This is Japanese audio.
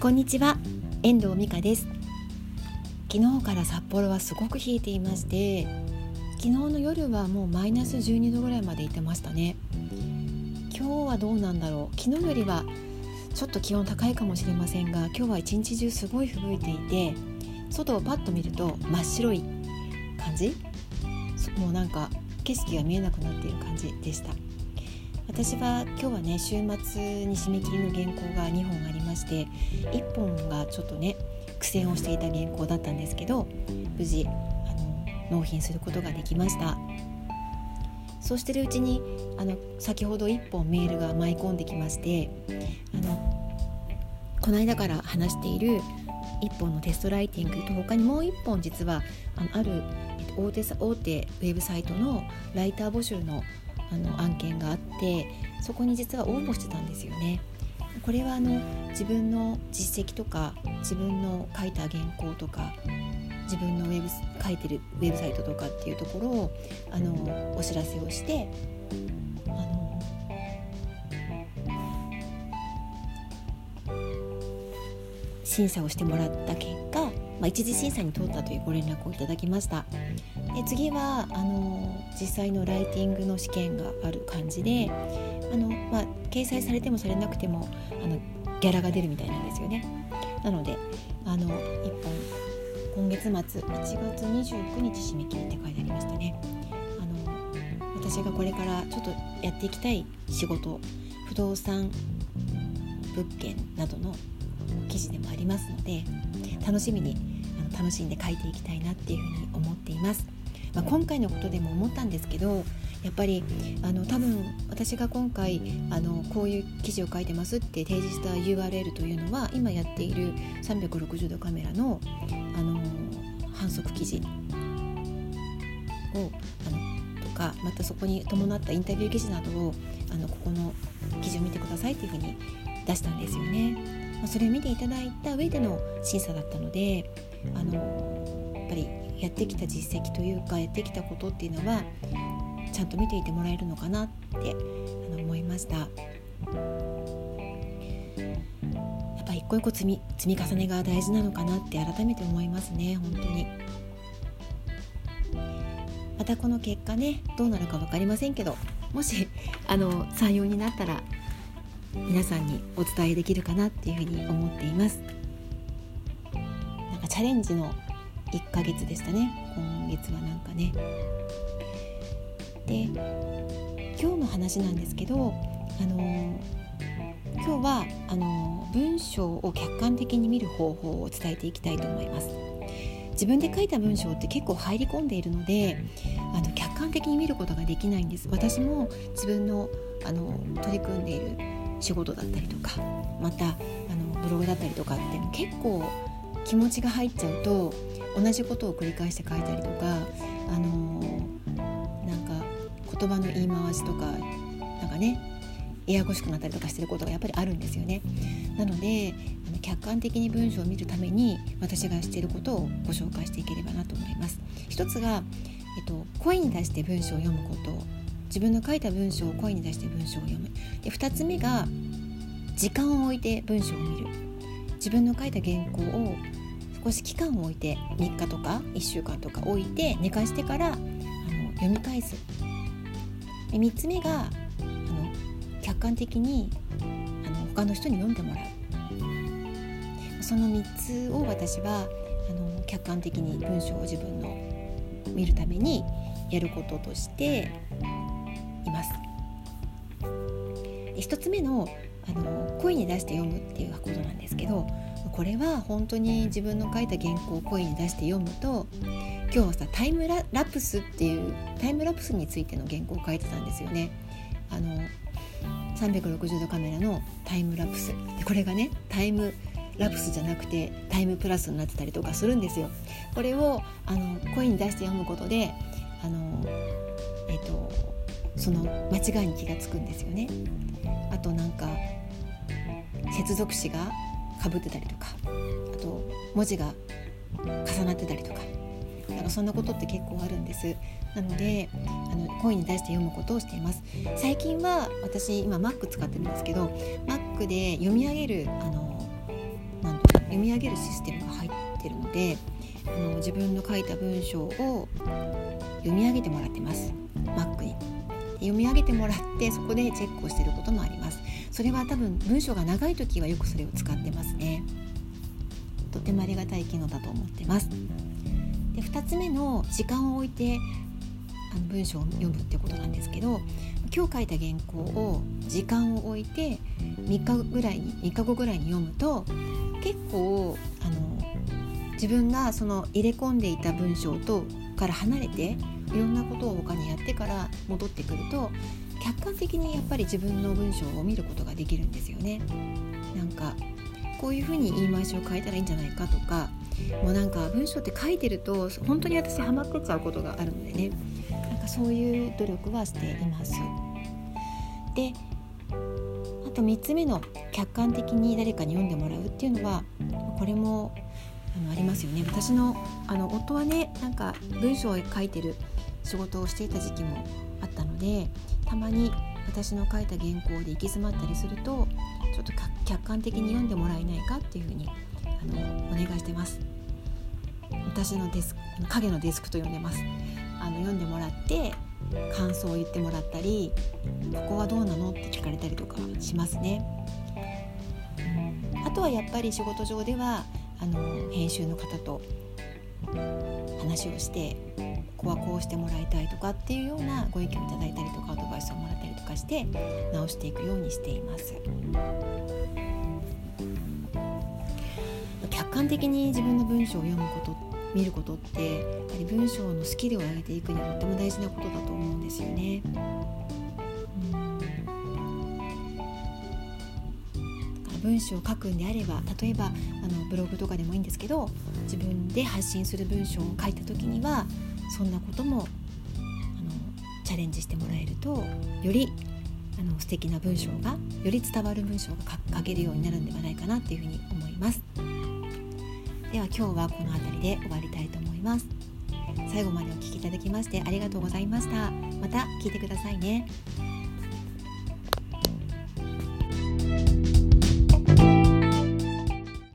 こんにちは。遠藤美香です。昨日から札幌はすごく冷えていまして昨日の夜はもうマイナス12度ぐらいまでいってましたね。今日はどうなんだろう。昨日よりはちょっと気温高いかもしれませんが今日は一日中すごい吹雪いていて外をパッと見ると真っ白い感じ。もうなんか景色が見えなくなっている感じでした。私は今日はね週末に締め切りの原稿が2本ありまして1本がちょっとね苦戦をしていた原稿だったんですけど無事あの納品することができました。そうしてるうちにあの先ほど1本メールが舞い込んできましてあのこの間から話している1本のテストライティングと他にもう1本実はあのある大手大手ウェブサイトのライター募集のあの案件があってそこに実は応募してたんですよね。これはあの自分の実績とか自分の書いた原稿とか自分のウェブ書いてるウェブサイトとかっていうところをあのお知らせをしてあの審査をしてもらった結果、まあ、一次審査に通ったというご連絡をいただきました。で次はあの実際のライティングの試験がある感じであの、まあ、掲載されてもされなくてもあのギャラが出るみたいなんですよね。なのであの1本今月末1月29日締め切りって書いてありましたね。あの私がこれからちょっとやっていきたい仕事不動産物件などの記事でもありますので楽しみにあの楽しんで書いていきたいなっていうふうに思っています。まあ、今回のことでも思ったんですけどやっぱりあの多分私が今回あのこういう記事を書いてますって提示した URL というのは今やっている360度カメラのあの反則記事をあのとかまたそこに伴ったインタビュー記事などをあのここの記事を見てくださいというふうに出したんですよね。まあ、それを見ていただいた上での審査だったのであのやっぱりやってきた実績というかやってきたことっていうのはちゃんと見ていてもらえるのかなってあの思いました。やっぱ一個一個積み積み重ねが大事なのかなって改めて思いますね本当に。またこの結果ねどうなるか分かりませんけどもしあの採用になったら皆さんにお伝えできるかなっていうふうに思っています。なんかチャレンジの1ヶ月でしたね。今月はなんかね。で今日の話なんですけどあの今日はあの文章を客観的に見る方法を伝えていきたいと思います。自分で書いた文章って結構入り込んでいるのであの客観的に見ることができないんです。私も自分のあの取り組んでいる仕事だったりとかまたあのブログだったりとかって結構気持ちが入っちゃうと同じことを繰り返して書いたりとかあのなんか言葉の言い回しとかなんかねややこしくなったりとかしてることがやっぱりあるんですよね。なのであの客観的に文章を見るために私がしていることをご紹介していければなと思います。一つが、えっと、声に出して文章を読むこと自分の書いた文章を声に出して文章を読むで2つ目が時間を置いて文章を見る自分の書いた原稿を少し期間を置いて3日とか1週間とか置いて寝かしてからあの読み返すで3つ目があの客観的にあの他の人に読んでもらうその3つを私はあの客観的に文章を自分の見るためにやることとしています。1つ目のあの声に出して読むっていうことなんですけどこれは本当に自分の書いた原稿を声に出して読むと今日はさタイムラプスっていうタイムラプスについての原稿を書いてたんですよね。あの360度カメラのタイムラプスでこれがねタイムラプスじゃなくてタイムプラスになってたりとかするんですよ。これをあの声に出して読むことであの、えっと、その間違いに気が付くんですよね。あとなんか接続詞がかぶってたりとかあと文字が重なってたりとかなんかそんなことって結構あるんです。なのであの声に出して読むことをしています。最近は私今 Mac 使ってるんですけど Mac で読み上げるあのなん読み上げるシステムが入ってるのであの自分の書いた文章を読み上げてもらってます。Mac に。読み上げてもらってそこでチェックをしてることもあります。それは多分文章が長い時はよくそれを使ってますね。とてもありがたい機能だと思ってます。で2つ目の時間を置いてあの文章を読むってことなんですけど今日書いた原稿を時間を置いて3日ぐらいに3日後ぐらいに読むと結構あの自分がその入れ込んでいた文章とから離れていろんなことを他にやってから戻ってくると客観的にやっぱり自分の文章を見ることができるんですよね。なんかこういうふうに言い回しを変えたらいいんじゃないかとかもうなんか文章って書いてると本当に私ハマってっちゃうことがあるのでねなんかそういう努力はしています。であと3つ目の客観的に誰かに読んでもらうっていうのはこれもあのありますよね私のあの夫はねなんか文章を書いてる仕事をしていた時期もあったのでたまに私の書いた原稿で行き詰まったりするとちょっと客観的に読んでもらえないかっていうふうにあのお願いしてます。私のデスク影のデスクと呼んでます。あの読んでもらって感想を言ってもらったりここはどうなのって聞かれたりとかしますね。あとはやっぱり仕事上ではあの編集の方と話をしてここはこうしてもらいたいとかっていうようなご意見をいただいたりとかアドバイスをもらったりとかして直していくようにしています。客観的に自分の文章を読むこと見ることってやはり文章のスキルを上げていくにはとっても大事なことだと思うんですよね。文章を書くんであれば例えばあのブログとかでもいいんですけど自分で発信する文章を書いた時にはそんなこともあのチャレンジしてもらえるとよりあの素敵な文章がより伝わる文章が書けるようになるんではないかなっていうふうに思います。では今日はこの辺りで終わりたいと思います。最後までお聴きいただきましてありがとうございました。また聞いてくださいね。